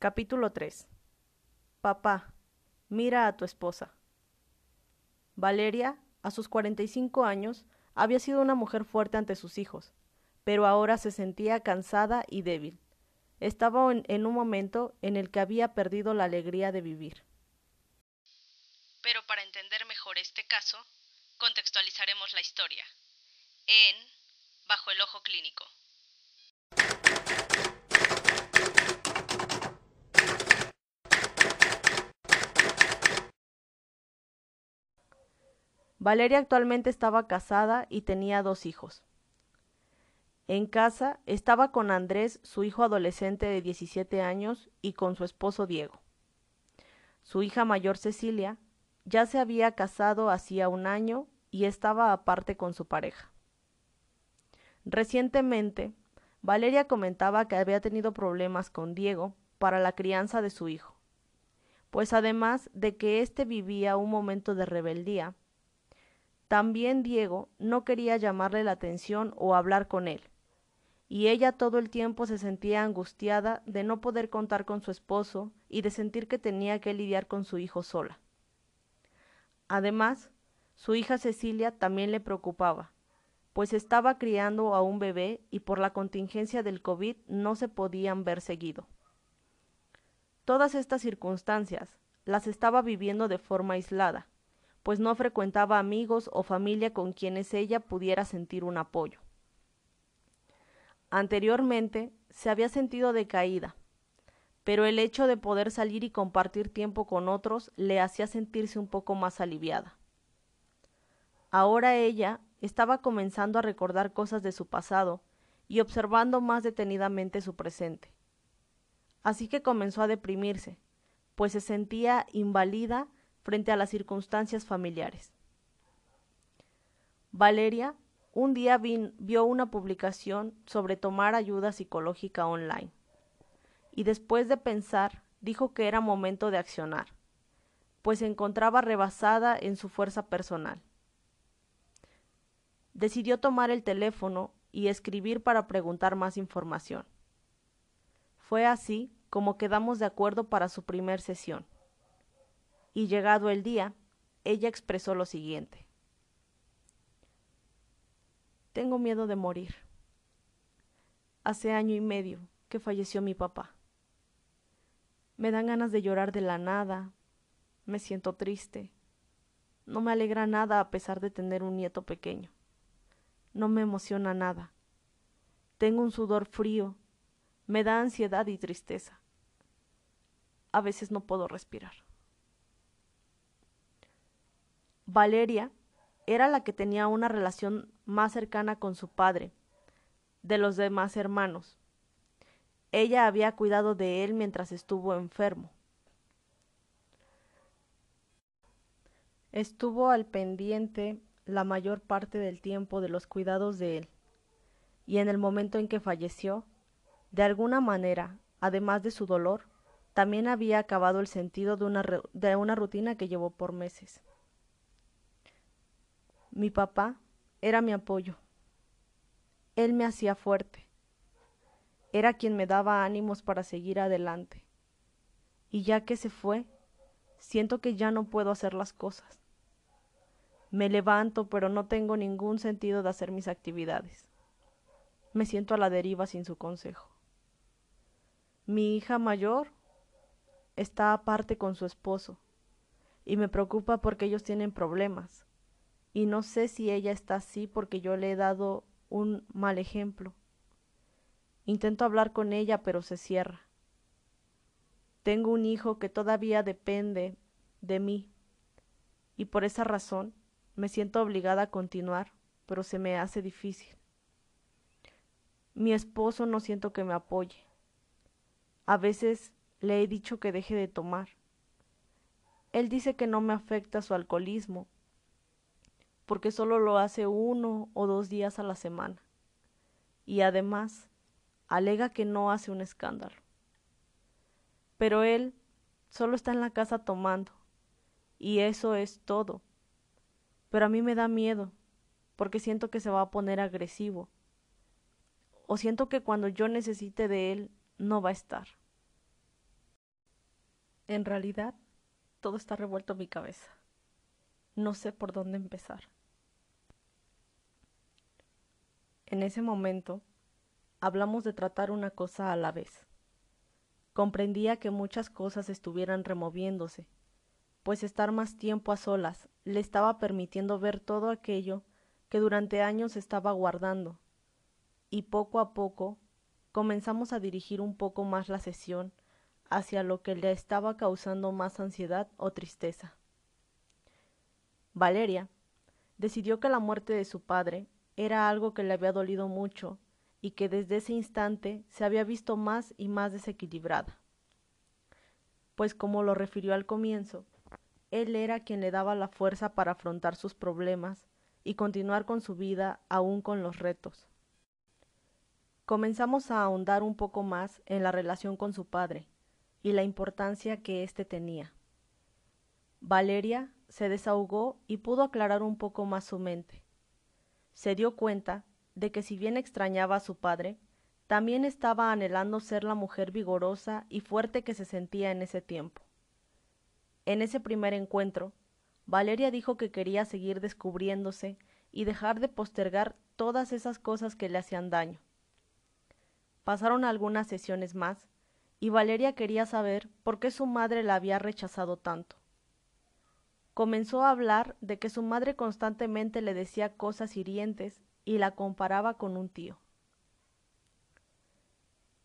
Capítulo 3 Papá, mira a tu esposa. Valeria, a sus 45 años, había sido una mujer fuerte ante sus hijos, pero ahora se sentía cansada y débil. Estaba en, en un momento en el que había perdido la alegría de vivir. Pero para entender mejor este caso, contextualizaremos la historia en Bajo el Ojo Clínico. Valeria actualmente estaba casada y tenía dos hijos. En casa estaba con Andrés, su hijo adolescente de 17 años, y con su esposo Diego. Su hija mayor Cecilia ya se había casado hacía un año y estaba aparte con su pareja. Recientemente, Valeria comentaba que había tenido problemas con Diego para la crianza de su hijo, pues además de que éste vivía un momento de rebeldía, también Diego no quería llamarle la atención o hablar con él, y ella todo el tiempo se sentía angustiada de no poder contar con su esposo y de sentir que tenía que lidiar con su hijo sola. Además, su hija Cecilia también le preocupaba, pues estaba criando a un bebé y por la contingencia del COVID no se podían ver seguido. Todas estas circunstancias las estaba viviendo de forma aislada, pues no frecuentaba amigos o familia con quienes ella pudiera sentir un apoyo. Anteriormente se había sentido decaída, pero el hecho de poder salir y compartir tiempo con otros le hacía sentirse un poco más aliviada. Ahora ella estaba comenzando a recordar cosas de su pasado y observando más detenidamente su presente. Así que comenzó a deprimirse, pues se sentía invalida frente a las circunstancias familiares. Valeria un día vio una publicación sobre tomar ayuda psicológica online y después de pensar dijo que era momento de accionar, pues se encontraba rebasada en su fuerza personal. Decidió tomar el teléfono y escribir para preguntar más información. Fue así como quedamos de acuerdo para su primer sesión y llegado el día, ella expresó lo siguiente. Tengo miedo de morir. Hace año y medio que falleció mi papá. Me dan ganas de llorar de la nada, me siento triste. No me alegra nada a pesar de tener un nieto pequeño. No me emociona nada. Tengo un sudor frío, me da ansiedad y tristeza. A veces no puedo respirar. Valeria era la que tenía una relación más cercana con su padre, de los demás hermanos. Ella había cuidado de él mientras estuvo enfermo. Estuvo al pendiente la mayor parte del tiempo de los cuidados de él, y en el momento en que falleció, de alguna manera, además de su dolor, también había acabado el sentido de una, de una rutina que llevó por meses. Mi papá era mi apoyo. Él me hacía fuerte. Era quien me daba ánimos para seguir adelante. Y ya que se fue, siento que ya no puedo hacer las cosas. Me levanto, pero no tengo ningún sentido de hacer mis actividades. Me siento a la deriva sin su consejo. Mi hija mayor está aparte con su esposo y me preocupa porque ellos tienen problemas y no sé si ella está así porque yo le he dado un mal ejemplo. Intento hablar con ella, pero se cierra. Tengo un hijo que todavía depende de mí, y por esa razón me siento obligada a continuar, pero se me hace difícil. Mi esposo no siento que me apoye. A veces le he dicho que deje de tomar. Él dice que no me afecta su alcoholismo, porque solo lo hace uno o dos días a la semana. Y además, alega que no hace un escándalo. Pero él solo está en la casa tomando, y eso es todo. Pero a mí me da miedo, porque siento que se va a poner agresivo, o siento que cuando yo necesite de él, no va a estar. En realidad, todo está revuelto en mi cabeza. No sé por dónde empezar. En ese momento, hablamos de tratar una cosa a la vez. Comprendía que muchas cosas estuvieran removiéndose, pues estar más tiempo a solas le estaba permitiendo ver todo aquello que durante años estaba guardando, y poco a poco comenzamos a dirigir un poco más la sesión hacia lo que le estaba causando más ansiedad o tristeza. Valeria decidió que la muerte de su padre era algo que le había dolido mucho y que desde ese instante se había visto más y más desequilibrada. Pues como lo refirió al comienzo, él era quien le daba la fuerza para afrontar sus problemas y continuar con su vida aún con los retos. Comenzamos a ahondar un poco más en la relación con su padre y la importancia que éste tenía. Valeria se desahogó y pudo aclarar un poco más su mente. Se dio cuenta de que si bien extrañaba a su padre, también estaba anhelando ser la mujer vigorosa y fuerte que se sentía en ese tiempo. En ese primer encuentro, Valeria dijo que quería seguir descubriéndose y dejar de postergar todas esas cosas que le hacían daño. Pasaron algunas sesiones más, y Valeria quería saber por qué su madre la había rechazado tanto. Comenzó a hablar de que su madre constantemente le decía cosas hirientes y la comparaba con un tío.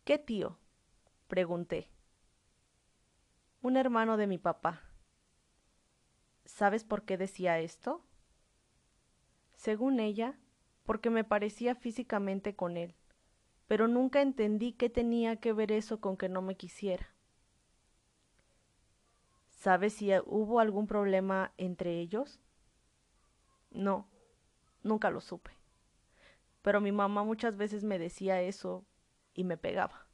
¿Qué tío? pregunté. Un hermano de mi papá. ¿Sabes por qué decía esto? Según ella, porque me parecía físicamente con él, pero nunca entendí qué tenía que ver eso con que no me quisiera. ¿Sabes si hubo algún problema entre ellos? No, nunca lo supe pero mi mamá muchas veces me decía eso y me pegaba.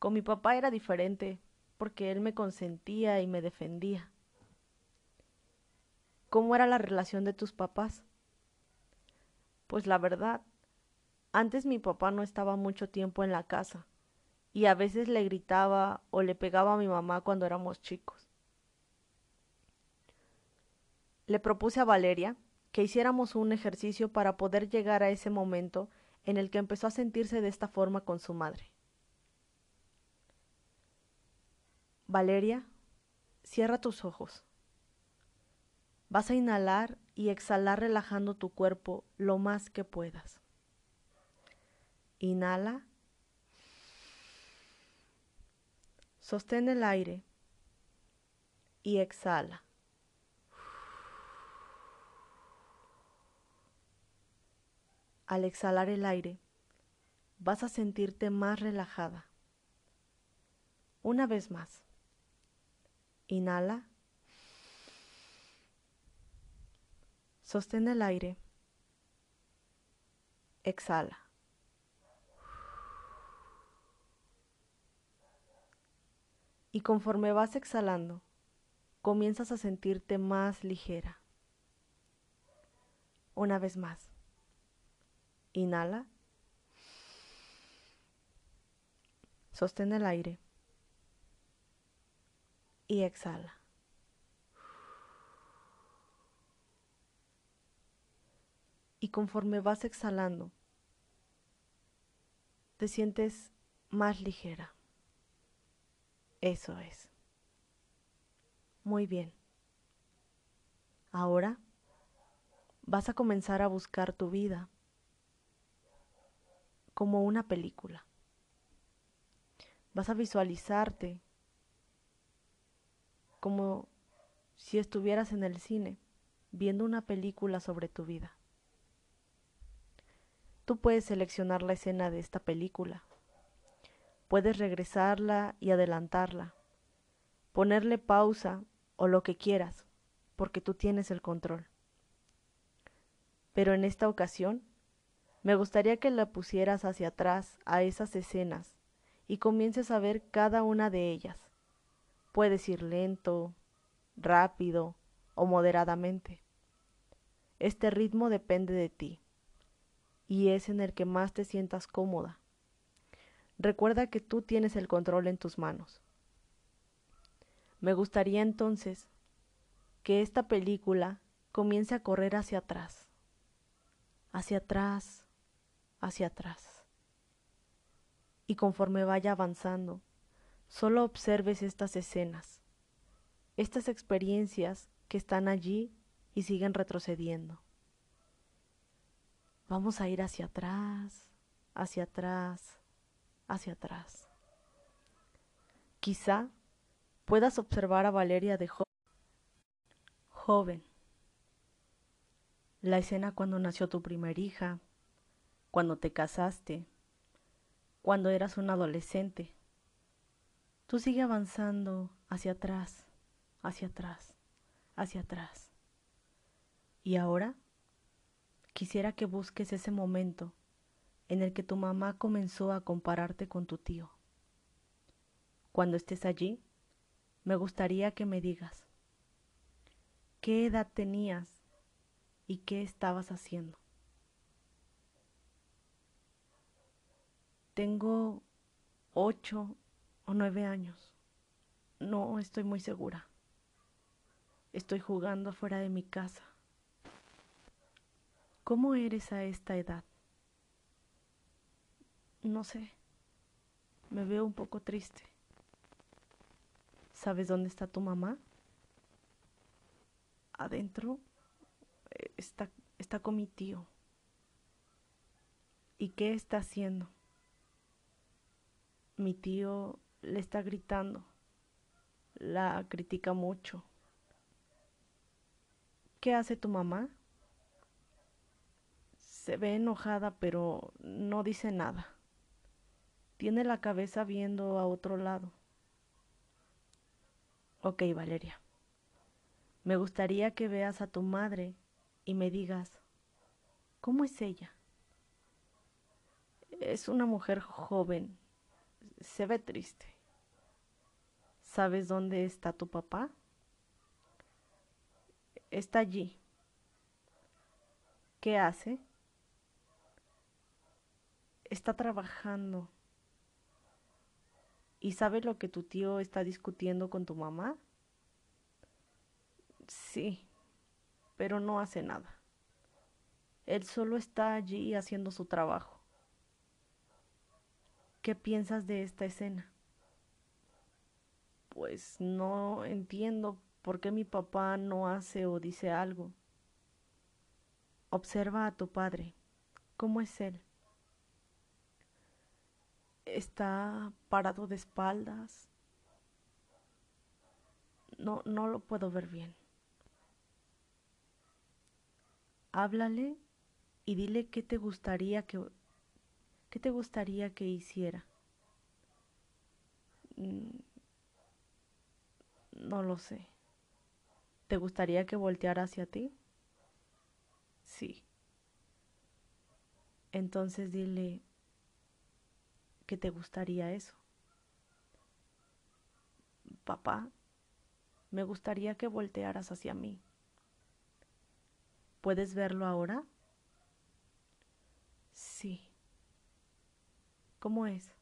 Con mi papá era diferente, porque él me consentía y me defendía. ¿Cómo era la relación de tus papás? Pues la verdad, antes mi papá no estaba mucho tiempo en la casa, y a veces le gritaba o le pegaba a mi mamá cuando éramos chicos. Le propuse a Valeria que hiciéramos un ejercicio para poder llegar a ese momento en el que empezó a sentirse de esta forma con su madre. Valeria, cierra tus ojos. Vas a inhalar y exhalar relajando tu cuerpo lo más que puedas. Inhala. Sostén el aire y exhala. Al exhalar el aire, vas a sentirte más relajada. Una vez más. Inhala. Sostén el aire. Exhala. Y conforme vas exhalando, comienzas a sentirte más ligera. Una vez más. Inhala. Sostén el aire. Y exhala. Y conforme vas exhalando, te sientes más ligera. Eso es. Muy bien. Ahora vas a comenzar a buscar tu vida como una película. Vas a visualizarte como si estuvieras en el cine viendo una película sobre tu vida. Tú puedes seleccionar la escena de esta película. Puedes regresarla y adelantarla, ponerle pausa o lo que quieras, porque tú tienes el control. Pero en esta ocasión me gustaría que la pusieras hacia atrás a esas escenas y comiences a ver cada una de ellas. Puedes ir lento, rápido o moderadamente. Este ritmo depende de ti y es en el que más te sientas cómoda. Recuerda que tú tienes el control en tus manos. Me gustaría entonces que esta película comience a correr hacia atrás, hacia atrás, hacia atrás. Y conforme vaya avanzando, solo observes estas escenas, estas experiencias que están allí y siguen retrocediendo. Vamos a ir hacia atrás, hacia atrás, hacia atrás. Quizá puedas observar a Valeria de joven. La escena cuando nació tu primer hija, cuando te casaste, cuando eras un adolescente. Tú sigue avanzando hacia atrás, hacia atrás, hacia atrás. Y ahora quisiera que busques ese momento en el que tu mamá comenzó a compararte con tu tío. Cuando estés allí, me gustaría que me digas, ¿qué edad tenías y qué estabas haciendo? Tengo ocho o nueve años. No estoy muy segura. Estoy jugando afuera de mi casa. ¿Cómo eres a esta edad? No sé. Me veo un poco triste. ¿Sabes dónde está tu mamá? Adentro eh, está, está con mi tío. ¿Y qué está haciendo? Mi tío le está gritando. La critica mucho. ¿Qué hace tu mamá? Se ve enojada, pero no dice nada. Tiene la cabeza viendo a otro lado. Ok, Valeria. Me gustaría que veas a tu madre y me digas, ¿cómo es ella? Es una mujer joven. Se ve triste. ¿Sabes dónde está tu papá? Está allí. ¿Qué hace? Está trabajando. ¿Y sabe lo que tu tío está discutiendo con tu mamá? Sí, pero no hace nada. Él solo está allí haciendo su trabajo. ¿Qué piensas de esta escena? Pues no entiendo por qué mi papá no hace o dice algo. Observa a tu padre. ¿Cómo es él? está parado de espaldas. No, no lo puedo ver bien. Háblale y dile qué te gustaría que te gustaría que hiciera. Mm, no lo sé. ¿Te gustaría que volteara hacia ti? Sí. Entonces dile, ¿Qué te gustaría eso. Papá, me gustaría que voltearas hacia mí. ¿Puedes verlo ahora? Sí. ¿Cómo es?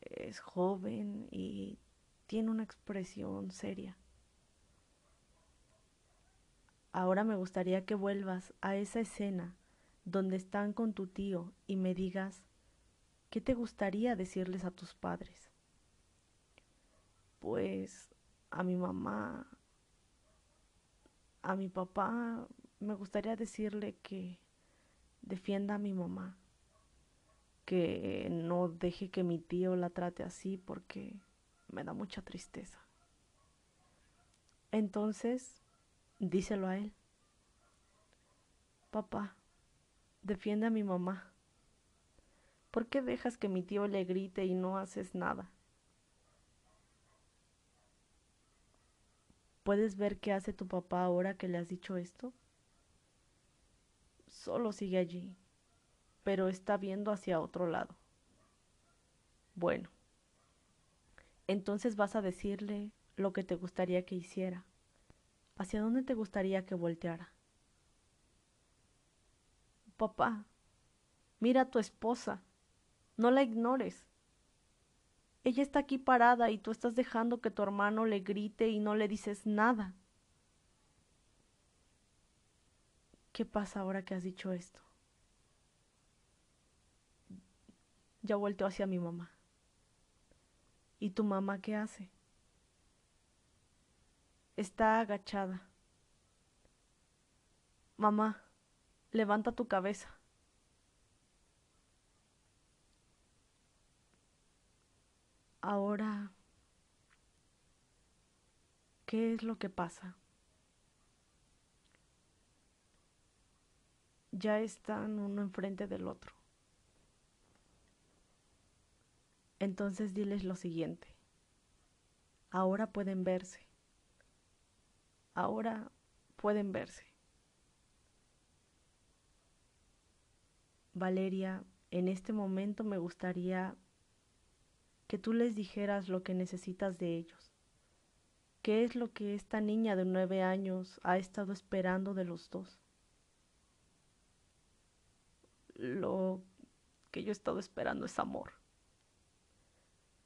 Es joven y tiene una expresión seria. Ahora me gustaría que vuelvas a esa escena donde están con tu tío y me digas ¿Qué te gustaría decirles a tus padres? Pues a mi mamá, a mi papá, me gustaría decirle que defienda a mi mamá, que no deje que mi tío la trate así porque me da mucha tristeza. Entonces, díselo a él. Papá, defiende a mi mamá. ¿Por qué dejas que mi tío le grite y no haces nada? ¿Puedes ver qué hace tu papá ahora que le has dicho esto? Solo sigue allí, pero está viendo hacia otro lado. Bueno, entonces vas a decirle lo que te gustaría que hiciera. ¿Hacia dónde te gustaría que volteara? Papá, mira a tu esposa. No la ignores. Ella está aquí parada y tú estás dejando que tu hermano le grite y no le dices nada. ¿Qué pasa ahora que has dicho esto? Ya vuelto hacia mi mamá. ¿Y tu mamá qué hace? Está agachada. Mamá, levanta tu cabeza. Ahora, ¿qué es lo que pasa? Ya están uno enfrente del otro. Entonces diles lo siguiente. Ahora pueden verse. Ahora pueden verse. Valeria, en este momento me gustaría que tú les dijeras lo que necesitas de ellos. ¿Qué es lo que esta niña de nueve años ha estado esperando de los dos? Lo que yo he estado esperando es amor.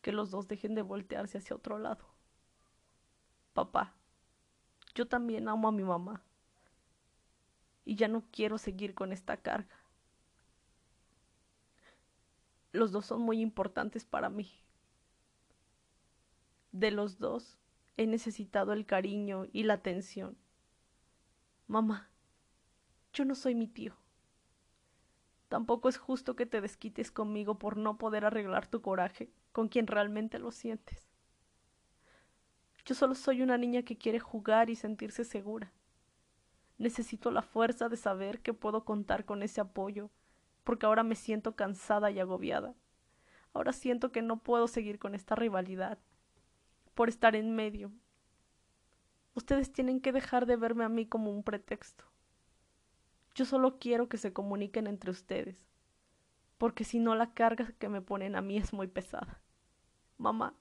Que los dos dejen de voltearse hacia otro lado. Papá, yo también amo a mi mamá. Y ya no quiero seguir con esta carga. Los dos son muy importantes para mí de los dos he necesitado el cariño y la atención. Mamá, yo no soy mi tío. Tampoco es justo que te desquites conmigo por no poder arreglar tu coraje con quien realmente lo sientes. Yo solo soy una niña que quiere jugar y sentirse segura. Necesito la fuerza de saber que puedo contar con ese apoyo, porque ahora me siento cansada y agobiada. Ahora siento que no puedo seguir con esta rivalidad por estar en medio. Ustedes tienen que dejar de verme a mí como un pretexto. Yo solo quiero que se comuniquen entre ustedes, porque si no la carga que me ponen a mí es muy pesada. Mamá,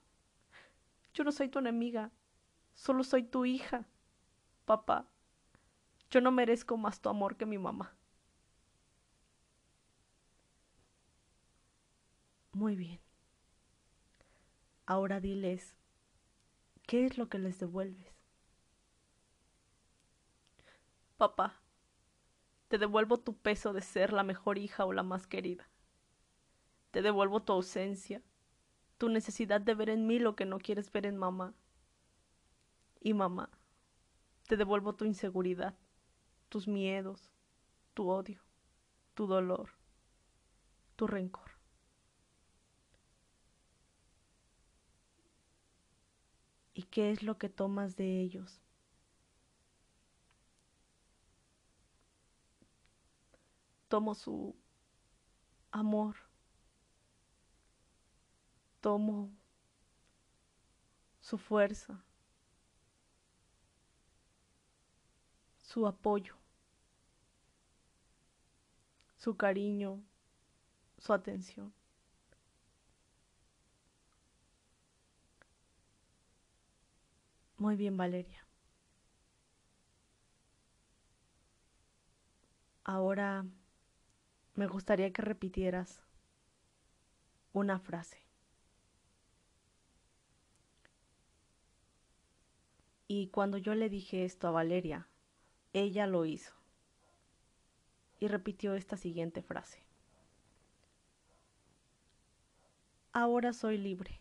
yo no soy tu enemiga, solo soy tu hija. Papá, yo no merezco más tu amor que mi mamá. Muy bien. Ahora diles ¿Qué es lo que les devuelves? Papá, te devuelvo tu peso de ser la mejor hija o la más querida. Te devuelvo tu ausencia, tu necesidad de ver en mí lo que no quieres ver en mamá. Y mamá, te devuelvo tu inseguridad, tus miedos, tu odio, tu dolor, tu rencor. y qué es lo que tomas de ellos. Tomo su amor, tomo su fuerza, su apoyo, su cariño, su atención. Muy bien, Valeria. Ahora me gustaría que repitieras una frase. Y cuando yo le dije esto a Valeria, ella lo hizo. Y repitió esta siguiente frase. Ahora soy libre.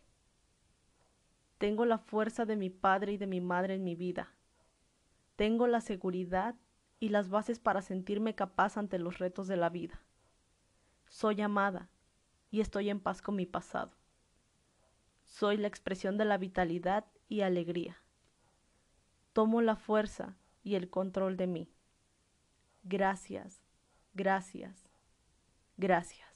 Tengo la fuerza de mi padre y de mi madre en mi vida. Tengo la seguridad y las bases para sentirme capaz ante los retos de la vida. Soy amada y estoy en paz con mi pasado. Soy la expresión de la vitalidad y alegría. Tomo la fuerza y el control de mí. Gracias, gracias, gracias.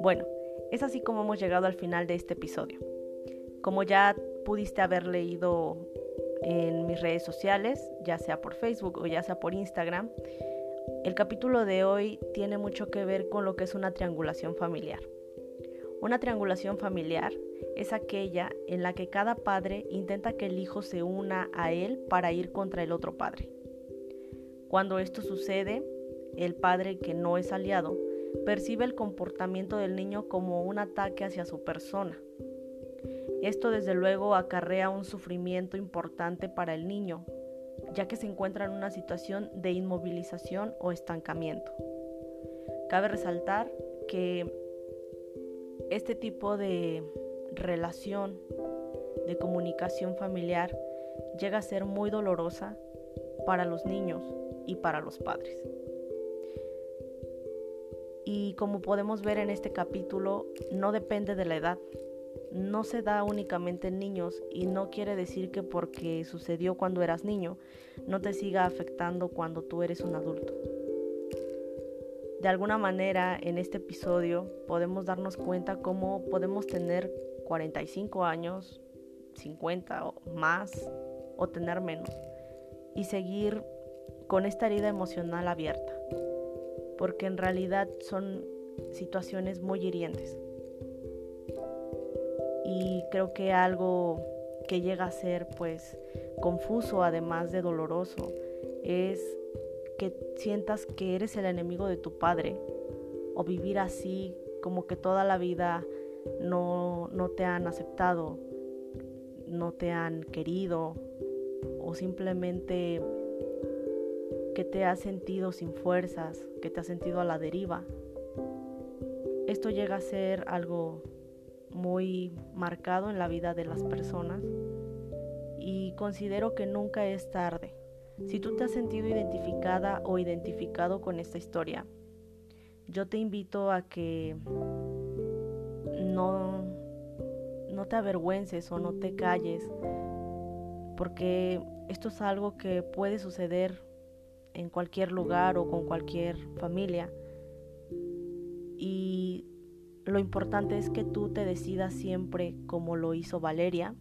Bueno, es así como hemos llegado al final de este episodio. Como ya pudiste haber leído en mis redes sociales, ya sea por Facebook o ya sea por Instagram, el capítulo de hoy tiene mucho que ver con lo que es una triangulación familiar. Una triangulación familiar es aquella en la que cada padre intenta que el hijo se una a él para ir contra el otro padre. Cuando esto sucede, el padre que no es aliado, percibe el comportamiento del niño como un ataque hacia su persona. Esto desde luego acarrea un sufrimiento importante para el niño, ya que se encuentra en una situación de inmovilización o estancamiento. Cabe resaltar que este tipo de relación, de comunicación familiar, llega a ser muy dolorosa para los niños y para los padres. Y como podemos ver en este capítulo, no depende de la edad, no se da únicamente en niños y no quiere decir que porque sucedió cuando eras niño no te siga afectando cuando tú eres un adulto. De alguna manera en este episodio podemos darnos cuenta cómo podemos tener 45 años, 50 o más o tener menos y seguir con esta herida emocional abierta, porque en realidad son situaciones muy hirientes. Y creo que algo que llega a ser pues confuso además de doloroso es que sientas que eres el enemigo de tu padre o vivir así como que toda la vida no, no te han aceptado, no te han querido o simplemente que te has sentido sin fuerzas, que te has sentido a la deriva. Esto llega a ser algo muy marcado en la vida de las personas y considero que nunca es tarde. Si tú te has sentido identificada o identificado con esta historia, yo te invito a que no, no te avergüences o no te calles, porque esto es algo que puede suceder en cualquier lugar o con cualquier familia. Y lo importante es que tú te decidas siempre, como lo hizo Valeria,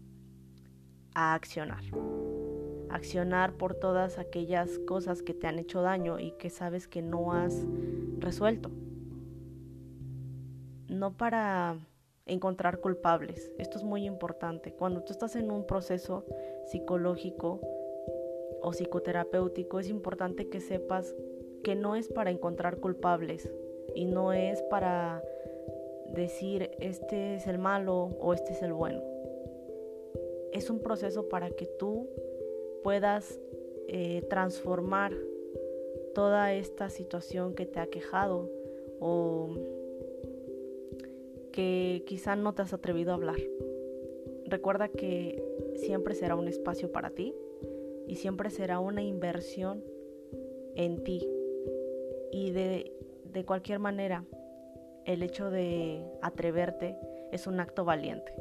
a accionar. Accionar por todas aquellas cosas que te han hecho daño y que sabes que no has resuelto. No para encontrar culpables. Esto es muy importante. Cuando tú estás en un proceso psicológico o psicoterapéutico, es importante que sepas que no es para encontrar culpables y no es para decir este es el malo o este es el bueno. Es un proceso para que tú puedas eh, transformar toda esta situación que te ha quejado o que quizá no te has atrevido a hablar. Recuerda que siempre será un espacio para ti y siempre será una inversión en ti. Y de, de cualquier manera, el hecho de atreverte es un acto valiente.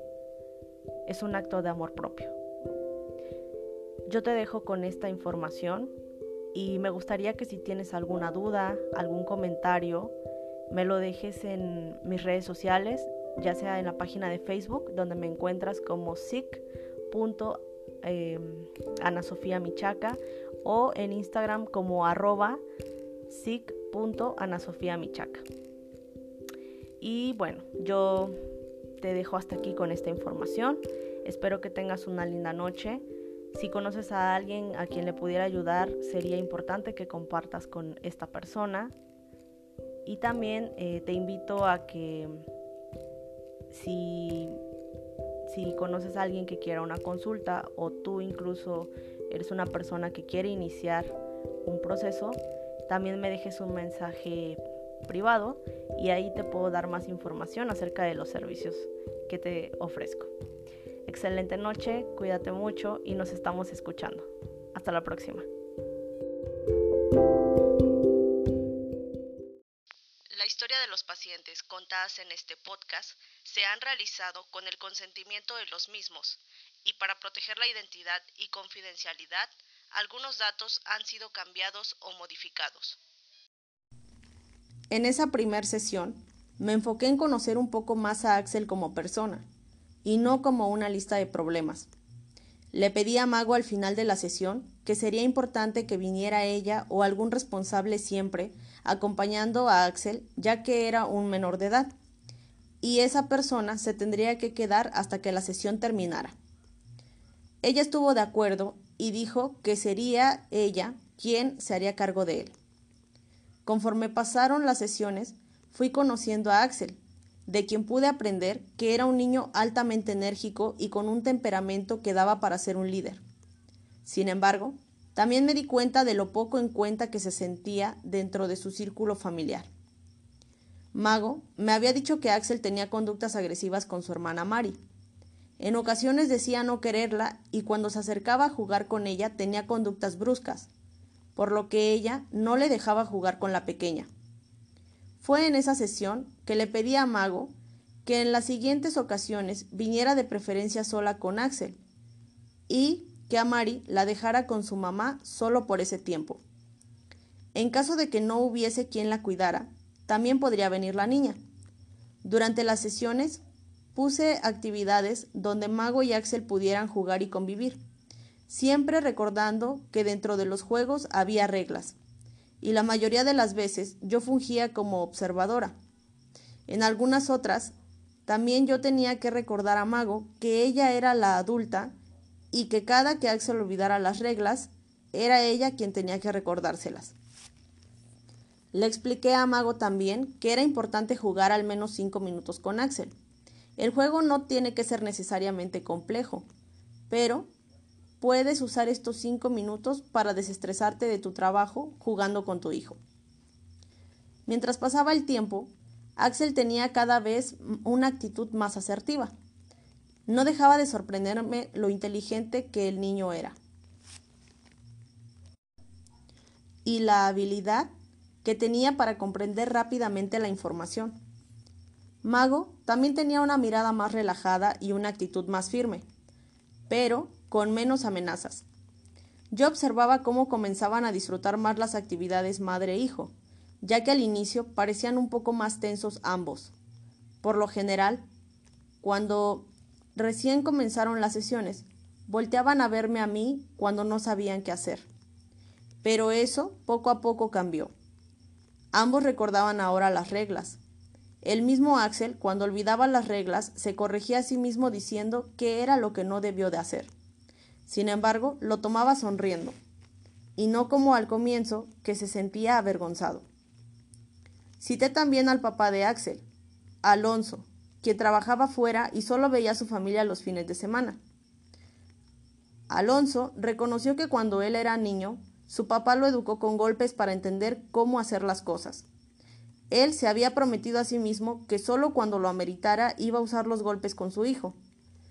Es un acto de amor propio. Yo te dejo con esta información y me gustaría que si tienes alguna duda, algún comentario, me lo dejes en mis redes sociales, ya sea en la página de Facebook, donde me encuentras como sic.anasofía.michaca em, o en Instagram como arroba sic.anasofiamichaca. Y bueno, yo te dejo hasta aquí con esta información. Espero que tengas una linda noche. Si conoces a alguien a quien le pudiera ayudar, sería importante que compartas con esta persona. Y también eh, te invito a que si, si conoces a alguien que quiera una consulta o tú incluso eres una persona que quiere iniciar un proceso, también me dejes un mensaje privado y ahí te puedo dar más información acerca de los servicios que te ofrezco. Excelente noche, cuídate mucho y nos estamos escuchando. Hasta la próxima. pacientes contadas en este podcast se han realizado con el consentimiento de los mismos y para proteger la identidad y confidencialidad, algunos datos han sido cambiados o modificados. En esa primera sesión, me enfoqué en conocer un poco más a Axel como persona y no como una lista de problemas. Le pedí a Mago al final de la sesión que sería importante que viniera ella o algún responsable siempre acompañando a Axel, ya que era un menor de edad, y esa persona se tendría que quedar hasta que la sesión terminara. Ella estuvo de acuerdo y dijo que sería ella quien se haría cargo de él. Conforme pasaron las sesiones, fui conociendo a Axel, de quien pude aprender que era un niño altamente enérgico y con un temperamento que daba para ser un líder. Sin embargo, también me di cuenta de lo poco en cuenta que se sentía dentro de su círculo familiar. Mago me había dicho que Axel tenía conductas agresivas con su hermana Mari. En ocasiones decía no quererla y cuando se acercaba a jugar con ella tenía conductas bruscas, por lo que ella no le dejaba jugar con la pequeña. Fue en esa sesión que le pedí a Mago que en las siguientes ocasiones viniera de preferencia sola con Axel y que a Mari la dejara con su mamá solo por ese tiempo. En caso de que no hubiese quien la cuidara, también podría venir la niña. Durante las sesiones puse actividades donde Mago y Axel pudieran jugar y convivir, siempre recordando que dentro de los juegos había reglas, y la mayoría de las veces yo fungía como observadora. En algunas otras, también yo tenía que recordar a Mago que ella era la adulta y que cada que Axel olvidara las reglas, era ella quien tenía que recordárselas. Le expliqué a Mago también que era importante jugar al menos cinco minutos con Axel. El juego no tiene que ser necesariamente complejo, pero puedes usar estos cinco minutos para desestresarte de tu trabajo jugando con tu hijo. Mientras pasaba el tiempo, Axel tenía cada vez una actitud más asertiva. No dejaba de sorprenderme lo inteligente que el niño era. Y la habilidad que tenía para comprender rápidamente la información. Mago también tenía una mirada más relajada y una actitud más firme, pero con menos amenazas. Yo observaba cómo comenzaban a disfrutar más las actividades madre-hijo, ya que al inicio parecían un poco más tensos ambos. Por lo general, cuando recién comenzaron las sesiones, volteaban a verme a mí cuando no sabían qué hacer. Pero eso poco a poco cambió. Ambos recordaban ahora las reglas. El mismo Axel, cuando olvidaba las reglas, se corregía a sí mismo diciendo qué era lo que no debió de hacer. Sin embargo, lo tomaba sonriendo, y no como al comienzo, que se sentía avergonzado. Cité también al papá de Axel, Alonso, quien trabajaba fuera y solo veía a su familia los fines de semana. Alonso reconoció que cuando él era niño, su papá lo educó con golpes para entender cómo hacer las cosas. Él se había prometido a sí mismo que solo cuando lo ameritara iba a usar los golpes con su hijo,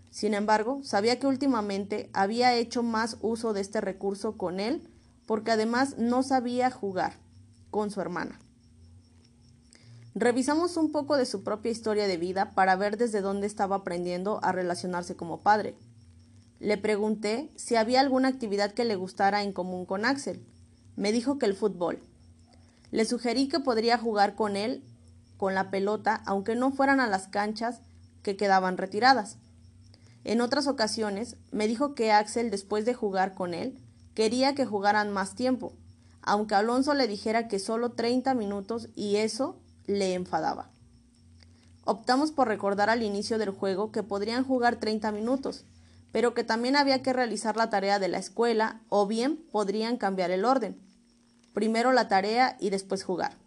sin embargo, sabía que últimamente había hecho más uso de este recurso con él porque además no sabía jugar con su hermana. Revisamos un poco de su propia historia de vida para ver desde dónde estaba aprendiendo a relacionarse como padre. Le pregunté si había alguna actividad que le gustara en común con Axel. Me dijo que el fútbol. Le sugerí que podría jugar con él con la pelota, aunque no fueran a las canchas que quedaban retiradas. En otras ocasiones me dijo que Axel, después de jugar con él, quería que jugaran más tiempo, aunque Alonso le dijera que solo 30 minutos y eso le enfadaba. Optamos por recordar al inicio del juego que podrían jugar 30 minutos, pero que también había que realizar la tarea de la escuela o bien podrían cambiar el orden. Primero la tarea y después jugar.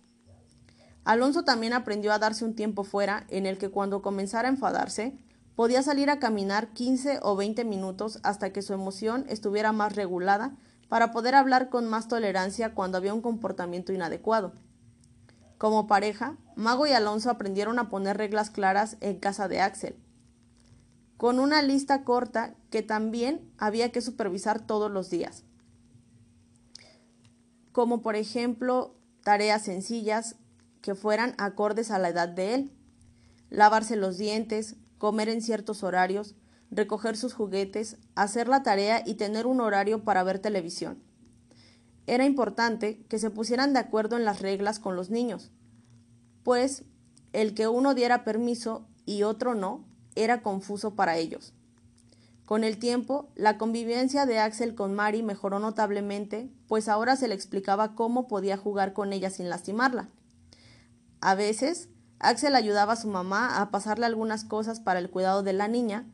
Alonso también aprendió a darse un tiempo fuera en el que cuando comenzara a enfadarse, Podía salir a caminar 15 o 20 minutos hasta que su emoción estuviera más regulada para poder hablar con más tolerancia cuando había un comportamiento inadecuado. Como pareja, Mago y Alonso aprendieron a poner reglas claras en casa de Axel, con una lista corta que también había que supervisar todos los días, como por ejemplo tareas sencillas que fueran acordes a la edad de él, lavarse los dientes, comer en ciertos horarios, recoger sus juguetes, hacer la tarea y tener un horario para ver televisión. Era importante que se pusieran de acuerdo en las reglas con los niños, pues el que uno diera permiso y otro no era confuso para ellos. Con el tiempo, la convivencia de Axel con Mari mejoró notablemente, pues ahora se le explicaba cómo podía jugar con ella sin lastimarla. A veces, Axel ayudaba a su mamá a pasarle algunas cosas para el cuidado de la niña,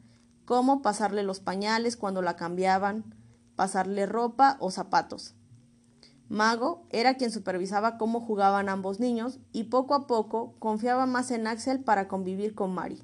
como pasarle los pañales cuando la cambiaban, pasarle ropa o zapatos. Mago era quien supervisaba cómo jugaban ambos niños y poco a poco confiaba más en Axel para convivir con Mari.